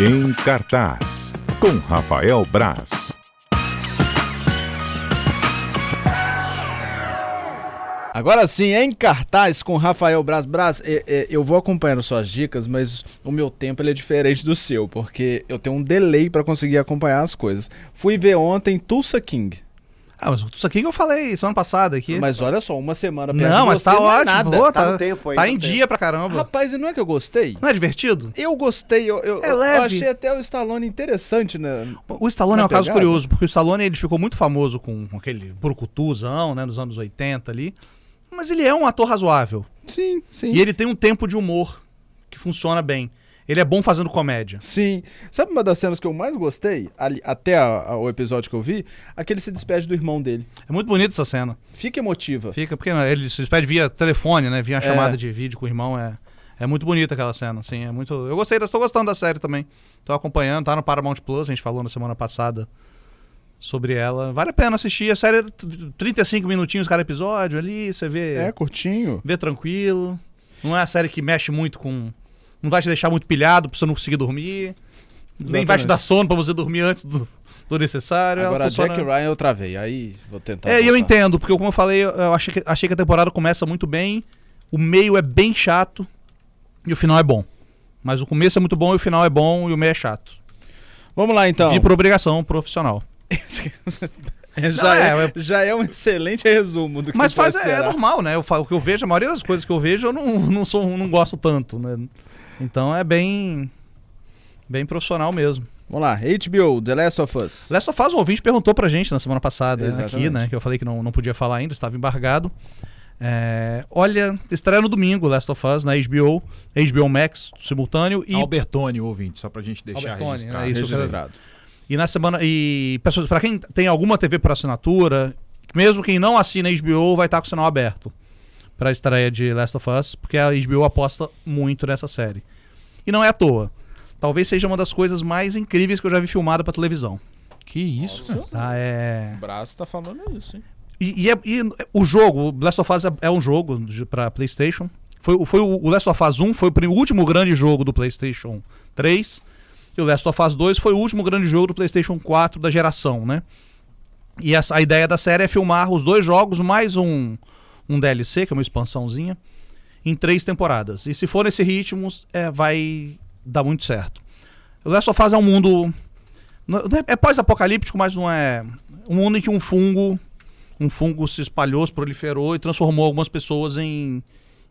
Em cartaz, com Rafael Braz. Agora sim, em cartaz com Rafael Braz. Braz, é, é, eu vou acompanhando suas dicas, mas o meu tempo é diferente do seu, porque eu tenho um delay para conseguir acompanhar as coisas. Fui ver ontem Tulsa King. Ah, mas isso aqui que eu falei semana passada aqui. Mas olha só, uma semana perto não, mas tá não é ótimo. nada. Pô, Tá tá, no tempo aí, tá tá em no dia pra caramba. Rapaz, e não é que eu gostei? Não é divertido? Eu gostei, eu, eu, É eu leve. achei até o Stallone interessante, né? O Stallone Na é um caso pegada? curioso, porque o Stallone ele ficou muito famoso com, com aquele brucutuzão, né, nos anos 80 ali. Mas ele é um ator razoável. Sim, sim. E ele tem um tempo de humor que funciona bem. Ele é bom fazendo comédia. Sim. Sabe uma das cenas que eu mais gostei, ali- até a- a- o episódio que eu vi? Aquele se despede do irmão dele. É muito bonita essa cena. Fica emotiva. Fica, porque né, ele se despede via telefone, né? Via uma É. chamada de vídeo com o irmão. É, é muito bonita aquela cena, assim. É muito. Eu gostei, estou gostando da série também. Tô acompanhando, tá no Paramount Plus, a gente falou na semana passada sobre ela. Vale a pena assistir. A série é t- 35 minutinhos cada episódio ali, você vê. É, curtinho. Vê tranquilo. Não é uma série que mexe muito com. Não vai te deixar muito pilhado pra você não conseguir dormir. Nem vai te Exatamente. dar sono pra você dormir antes do, do necessário. Agora funciona- Jack Ryan eu travei. Aí vou tentar. é, e eu voltar. entendo, porque como eu falei, eu achei que, achei que a temporada começa muito bem, o meio é bem chato e o final é bom. Mas o começo é muito bom e o final é bom e o meio é chato. Vamos lá então. E por obrigação profissional. É, já, é, é, já é um excelente resumo do que Mas faz, é, é normal, né? Eu, o que eu vejo, a maioria das coisas que eu vejo, eu não, não, sou, não gosto tanto, né? Então é bem. Bem profissional mesmo. Vamos lá, HBO, The Last of Us. Last of Us, um ouvinte perguntou pra gente na semana passada aqui, Exatamente. né? Que eu falei que não, não podia falar ainda, estava embargado. É, olha, estreia no domingo, Last of Us, na HBO, HBO Max, simultâneo. E, Albertone, o ouvinte, só pra gente deixar Albertone, registrado. é isso. Registrado. e na semana. E pessoas, pra quem tem alguma TV por assinatura, mesmo quem não assina HBO, vai estar com o sinal aberto pra estreia de Last of Us, porque a HBO aposta muito nessa série. E não é à toa. Talvez seja uma das coisas mais incríveis que eu já vi filmada pra televisão. Que isso, cara. Tá? É. O braço tá falando isso, hein? E, e é- e o jogo, o Last of Us é, é um jogo pra PlayStation. Foi, o- foi o, o Last of Us 1 foi o último grande jogo do PlayStation 3. E o Last of Us 2 foi o último grande jogo do PlayStation 4 da geração, né? E essa, a ideia da série é filmar os dois jogos mais um, um DLC, que é uma expansãozinha, em três temporadas. E se for nesse ritmo, é, vai dar muito certo. O Last of Us é um mundo. não- É pós-apocalíptico, mas não é. Um mundo em que um fungo um fungo se espalhou, se proliferou e transformou algumas pessoas em,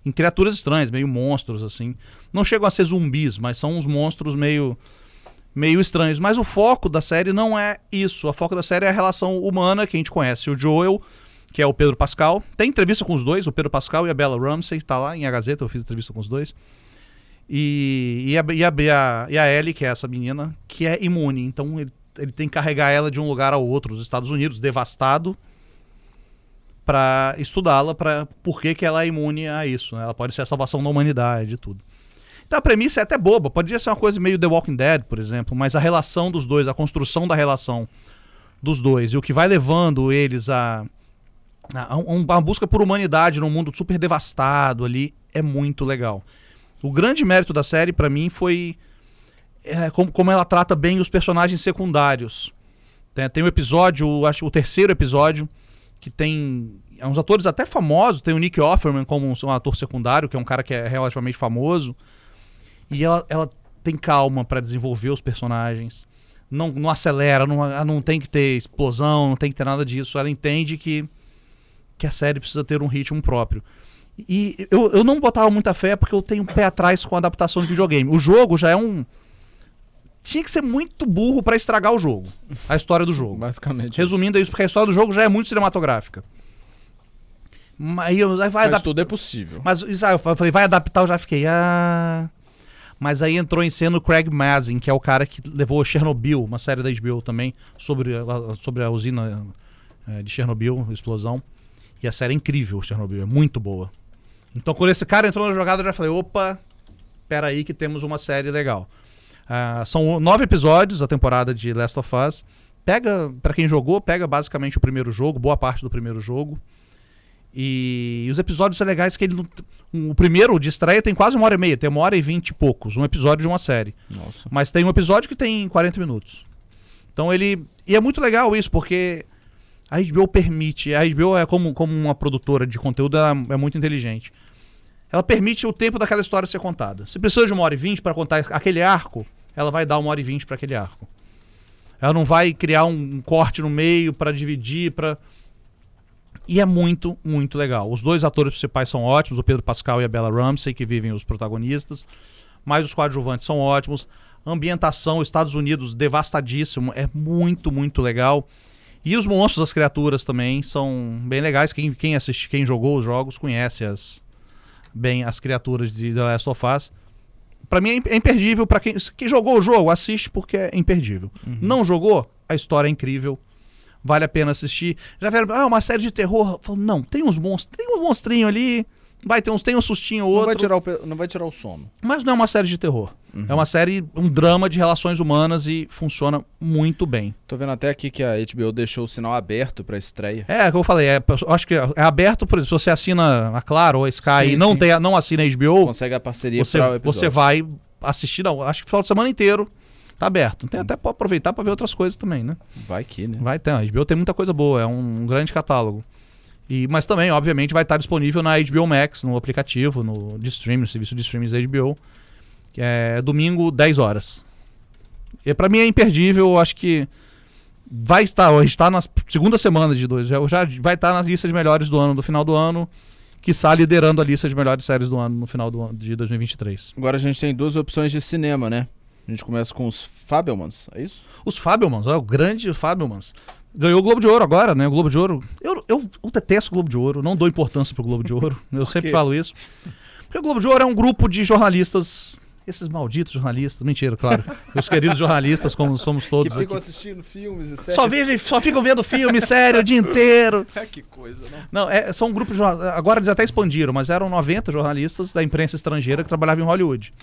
em criaturas estranhas, meio monstros, assim. Não chegam a ser zumbis, mas são uns monstros meio, meio estranhos. Mas o foco da série não é isso. O foco da série é a relação humana que a gente conhece. O Joel, que é o Pedro Pascal. Tem entrevista com os dois, o Pedro Pascal e a Bella Ramsey, tá lá em A Gazeta, eu fiz entrevista com os dois. E, e, a, e, a, e, a, Ellie, que é essa menina, que é imune. Então ele, ele tem que carregar ela de um lugar ao outro, os Estados Unidos, devastado, para estudá-la para por que, que ela é imune a isso. né? Ela pode ser a salvação da humanidade e tudo. Então a premissa é até boba, poderia ser uma coisa meio The Walking Dead, por exemplo, mas a relação dos dois, a construção da relação dos dois e o que vai levando eles a, a, a um- uma busca por humanidade num mundo super devastado ali é muito legal. O grande mérito da série pra mim foi é, como, como ela trata bem os personagens secundários. Tem, tem um episódio, acho o terceiro episódio, que tem uns atores até famosos. Tem o Nick Offerman como um, um ator secundário, que é um cara que é relativamente famoso. E ela, ela tem calma pra desenvolver os personagens. Não, não acelera, não, ah, não tem que ter explosão, não tem que ter nada disso. Ela entende que, que a série precisa ter um ritmo próprio. E eu, eu não botava muita fé porque eu tenho um pé atrás com a adaptação de videogame. O jogo já é um. Tinha que ser muito burro pra estragar o jogo. A história do jogo. Basicamente. Resumindo é isso, porque a história do jogo já é muito cinematográfica. Mas eu- aí vai Mas tudo é possível. Mas isso aí, eu falei, vai adaptar, eu já fiquei. Ah. Mas aí entrou em cena o Craig Mazin, que é o cara que levou Chernobyl, uma série da HBO também, sobre a, sobre a usina eh, de Chernobyl, explosão. E a série é incrível, Chernobyl, é muito boa. Então quando esse cara entrou na jogada, eu já falei, opa, peraí que temos uma série legal. Ah, são nove episódios a temporada de Last of Us. Pega, pra quem jogou, pega basicamente o primeiro jogo, boa parte do primeiro jogo. E os episódios são legais que ele. não- O primeiro de estreia tem quase uma hora e meia, tem uma hora e vinte e poucos, um episódio de uma série. Nossa. Mas tem um episódio que tem 40 minutos. Então ele. E é muito legal isso, porque a HBO permite. A HBO é como, como uma produtora de conteúdo, ela é muito inteligente. Ela permite o tempo daquela história ser contada. Se precisa de uma hora e vinte para contar aquele arco, ela vai dar uma hora e vinte para aquele arco. Ela não vai criar um, um corte no meio para dividir, para e é muito, muito legal. Os dois atores principais são ótimos, o Pedro Pascal e a Bella Ramsey, que vivem os protagonistas. Mas os coadjuvantes são ótimos. Ambientação, Estados Unidos devastadíssimo, é muito, muito legal. E os monstros das criaturas também são bem legais. Quem, quem assiste, quem jogou os jogos conhece as bem as criaturas de The Last of Us. Pra mim é é imperdível para quem, quem jogou o jogo, assiste porque é imperdível. Não jogou, a história é incrível. Vale a pena assistir. Já viram, ah, uma série de terror. Falo, não, tem uns monstros, tem um monstrinho ali, vai ter uns, tem um sustinho ou Não outro. vai, tirar o, não vai tirar o sono. Mas não é uma série de terror. É uma série, um drama de relações humanas e funciona muito bem. Tô vendo até aqui que a HBO deixou o sinal aberto pra estreia. É, como eu falei, é, acho que é aberto, por exemplo, se você assina a Claro ou a Sky Sim, e não, sim. tem, não assina a HBO, Consegue a parceria você, você vai assistir, não, acho que o final de semana inteiro tá aberto. Tem até pra aproveitar pra ver outras coisas também, né? Vai que, né? Vai ter, a HBO tem muita coisa boa, é um, um grande catálogo. E, mas também, obviamente, vai estar disponível na HBO Max, no aplicativo, no de streaming, no serviço de streaming da HBO, que é domingo, 10 horas. E pra mim é imperdível, acho que vai estar, a gente está na segunda semana de dois, já, já vai estar na lista melhores do ano, do final do ano, que está liderando a lista de melhores séries do ano no final do ano de 2023. Agora a gente tem duas opções de cinema, né? A gente começa com os Fabelmans, é isso? Os Fabelmans, ó, o grande Fabelmans. Ganhou o Globo de Ouro agora, né? O Globo de Ouro. Eu, eu, eu detesto o Globo de Ouro, não dou importância pro Globo de Ouro. Eu sempre falo isso. Porque o Globo de Ouro é um grupo de jornalistas. Esses malditos jornalistas, mentira, claro. Os queridos jornalistas, como somos todos que ficam aqui. assistindo filmes e séries. Só, vejam, só ficam vendo filme sério o dia inteiro. que coisa, não? Não, é, são um grupo de Agora eles até expandiram, mas eram 90 jornalistas da imprensa estrangeira que trabalhavam em Hollywood.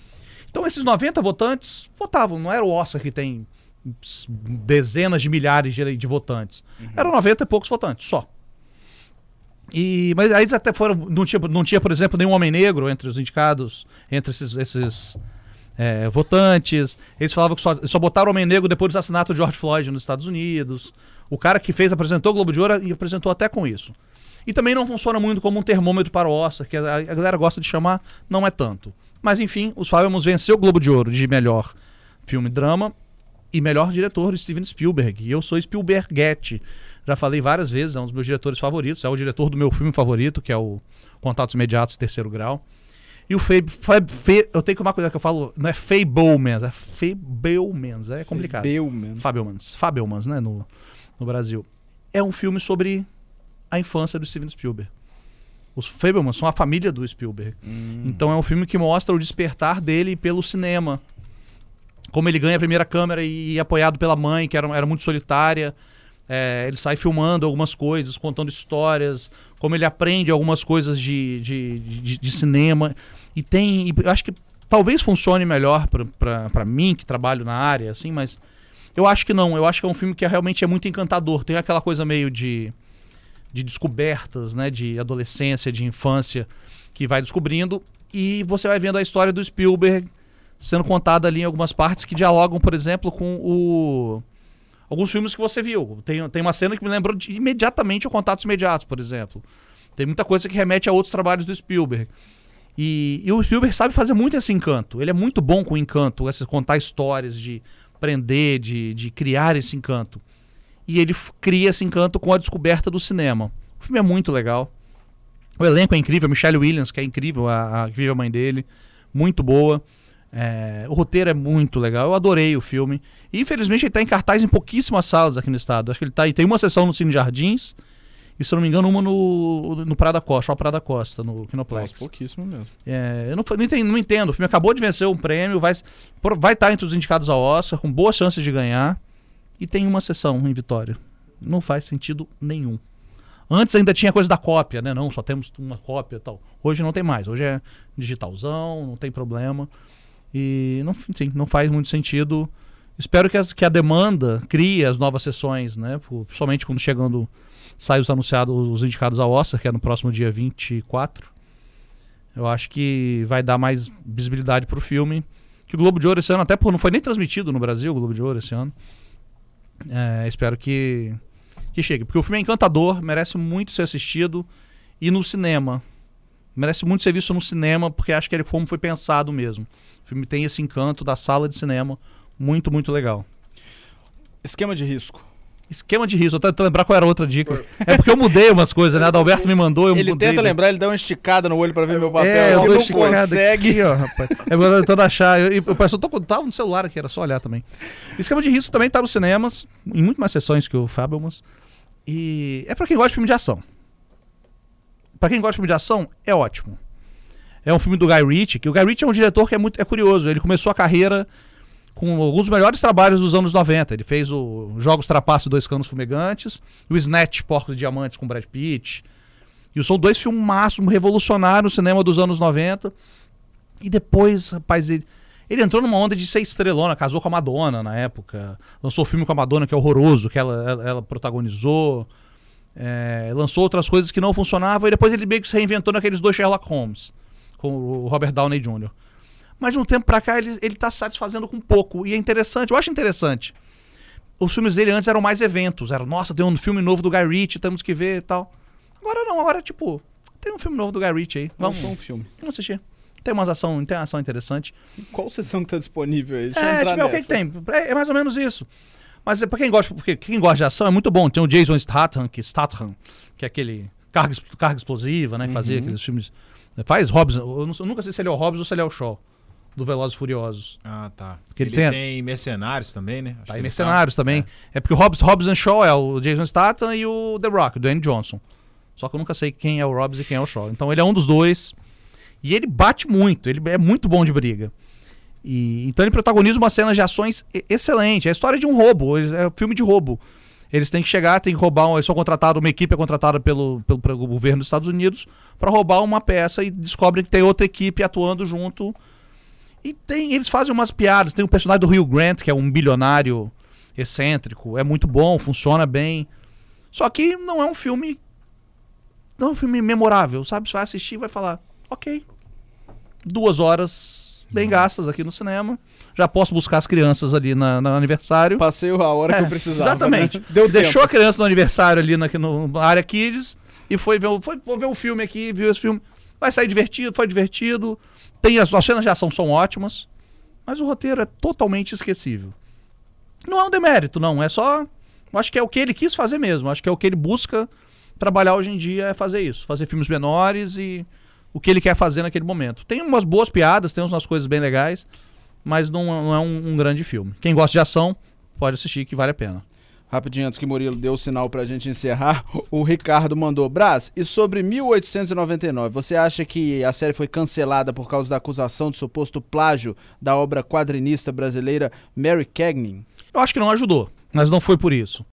Então esses 90 votantes votavam, não era o Oscar que tem dezenas de milhares de, de votantes. Eram 90 e poucos votantes, só. E, mas aí eles até foram. Não tinha, não tinha, por exemplo, nenhum homem negro entre os indicados, entre esses, esses é, votantes. Eles falavam que só, só botaram homem negro depois do assassinato de George Floyd nos Estados Unidos. O cara que fez apresentou o Globo de Ouro e apresentou até com isso. E também não funciona muito como um termômetro para o Oscar, que a, a galera gosta de chamar, não é tanto. Mas enfim, os Fábio venceu o Globo de Ouro de melhor filme drama e melhor diretor Steven Spielberg. E eu sou Spielbergette. Já falei várias vezes, é um dos meus diretores favoritos, é o diretor do meu filme favorito, que é o Contatos Imediatos Terceiro Grau. E o Fab, eu tenho que uma coisa que eu falo, não é Fablemans, é Fablemans, é complicado. Fabelmans. Fabelmans, Fabelmans, né, no, no Brasil. É um filme sobre a infância do Steven Spielberg. Os Fabelmans são a família do Spielberg. Hum. Então é um filme que mostra o despertar dele pelo cinema. Como ele ganha a primeira câmera e é apoiado pela mãe, que era, era muito solitária. É, ele sai filmando algumas coisas, contando histórias, como ele aprende algumas coisas de, de, de, de cinema. E tem. e eu acho que talvez funcione melhor pra mim, que trabalho na área, assim, mas eu acho que não. Eu acho que é um filme que realmente é muito encantador. Tem aquela coisa meio de, de descobertas, né? De adolescência, de infância, que vai descobrindo. E você vai vendo a história do Spielberg sendo contada ali em algumas partes que dialogam, por exemplo, com o. Alguns filmes que você viu. Tem, tem uma cena que me lembrou de, imediatamente o Contatos Imediatos, por exemplo. Tem muita coisa que remete a outros trabalhos do Spielberg. E, e o Spielberg sabe fazer muito esse encanto. Ele é muito bom com encanto, esse contar histórias, de prender, de, de criar esse encanto. E ele cria esse encanto com a descoberta do cinema. O filme é muito legal. O elenco é incrível, Michelle Williams, que é incrível, a, a que vive a mãe dele, muito boa. É, o roteiro é muito legal, eu adorei o filme. E infelizmente ele está em cartaz em pouquíssimas salas aqui no estado. Acho que ele tá, e tem uma sessão no Cine Jardins, e se eu não me engano, uma no, no Prada Costa, Shopping Prada Costa, no Kinoplex. Nossa, pouquíssimo mesmo. É, eu não, não, entendo, não entendo. O filme acabou de vencer um prêmio, vai por- vai estar entre os indicados ao Oscar, com boas chances de ganhar. E tem uma sessão em Vitória. Não faz sentido nenhum. Antes ainda tinha coisa da cópia, né? Não, só temos uma cópia e tal. Hoje não tem mais. Hoje é digitalzão, não tem problema. E não, sim, não faz muito sentido. Espero que a, que a demanda crie as novas sessões, né? Principalmente quando chegando saem os anunciados, os indicados ao Oscar, que é no próximo dia 24. Eu acho que vai dar mais visibilidade pro filme. Que o Globo de Ouro esse ano, até por não foi nem transmitido no Brasil, o Globo de Ouro esse ano. É, espero que, que chegue. Porque o filme é encantador, merece muito ser assistido. E no cinema. Merece muito ser visto no cinema, porque acho que ele foi pensado mesmo. O filme tem esse encanto da sala de cinema. Muito, muito legal. Esquema de risco. Esquema de risco, eu tô tentando lembrar qual era a outra dica. É porque eu mudei umas coisas, né? Adalberto me mandou, eu Ele mudei. tenta né? lembrar, ele dá uma esticada no olho pra ver meu papel. É, eu ele não consegue. Aqui, ó, rapaz. É, eu tô tentando achar. Eu, eu, eu, eu tô, tava no celular aqui, era só olhar também. Esquema de risco também tá nos cinemas, em muito mais sessões que o Fabelmans. E é pra quem gosta de filme de ação. Pra quem gosta de filme de ação, é ótimo. É um filme do Guy Ritchie, que o Guy Ritchie é um diretor que é muito é curioso. Ele começou a carreira com alguns melhores trabalhos dos anos 90. Ele fez o Jogos Trapaço e Dois Canos Fumegantes, e o Snatch, Porcos de Diamantes com Brad Pitt. E são dois filmaços revolucionários no cinema dos anos 90. E depois, rapaz, ele, ele entrou numa onda de ser estrelona, casou com a Madonna na época. Lançou o filme com a Madonna, que é horroroso, que ela, ela, ela protagonizou. É, lançou outras coisas que não funcionavam. E depois ele meio que se reinventou naqueles dois Sherlock Holmes, com o Robert Downey Jr. Mas de um tempo pra cá ele, ele tá satisfazendo com pouco. E é interessante, eu acho interessante. Os filmes dele antes eram mais eventos. Era, nossa, tem um filme novo do Guy Ritchie, temos que ver e tal. Agora não, agora tipo, tem um filme novo do Guy Ritchie aí. Vamos, um filme. vamos assistir. Tem umas ação, tem uma ação interessante. Qual sessão que tá disponível aí? Deixa É, tipo, é o que tem. É, é mais ou menos isso. Mas é pra quem gosta, porque quem gosta de ação é muito bom. Tem o Jason Statham, que, Statham, que é aquele carga, carga explosiva, né? Que fazia Uhum. aqueles filmes. Faz Hobbs. Eu, não- eu nunca sei se ele é o Hobbs ou se ele é o Shaw, do Velozes e Furiosos. Ah, tá. Que ele ele tem- tem... mercenários também, né? Acho Tá ele Mercenários tá- também. É. porque o Hobbs, Hobbs and Shaw é o Jason Statham e o The Rock, o Dwayne Johnson. Só que eu nunca sei quem é o Hobbs e quem é o Shaw. Então ele é um dos dois. E ele bate muito, ele é muito bom de briga. E, então ele protagoniza uma cena de ações e- excelente. É a história de um roubo, é um filme de roubo. Eles têm que chegar, têm que roubar, eles são contratados, uma equipe é contratada pelo, pelo, pelo governo dos Estados Unidos para roubar uma peça e descobrem que tem outra equipe atuando junto. E tem, eles fazem umas piadas. Tem o personagem do Rio Grant, que é um bilionário excêntrico. É muito bom, funciona bem. Só que não é um filme. Não é um filme memorável, sabe? Você vai assistir e vai falar, ok. Duas horas bem gastas aqui no cinema. Já posso buscar as crianças ali na, no aniversário. Passei a hora que É, eu precisava. Exatamente. né? Deu Deixou tempo. a criança no aniversário ali na, no, na área Kids e foi ver, foi, foi ver o filme aqui, viu esse filme. Vai sair divertido, foi divertido. Tem as, as cenas de ação são ótimas, mas o roteiro é totalmente esquecível. Não é um demérito, não. É só. Acho que é o que ele quis fazer mesmo. Acho que é o que ele busca trabalhar hoje em dia é fazer isso. Fazer filmes menores e o que ele quer fazer naquele momento. Tem umas boas piadas, tem umas coisas bem legais, mas não, não é um, um grande filme. Quem gosta de ação, pode assistir que vale a pena. Rapidinho, antes que Murilo dê o sinal pra gente encerrar, o Ricardo mandou. Brás, e sobre 1899, você acha que a série foi cancelada por causa da acusação de suposto plágio da obra quadrinista brasileira Mary Cagnin? Eu acho que não ajudou, mas não foi por isso.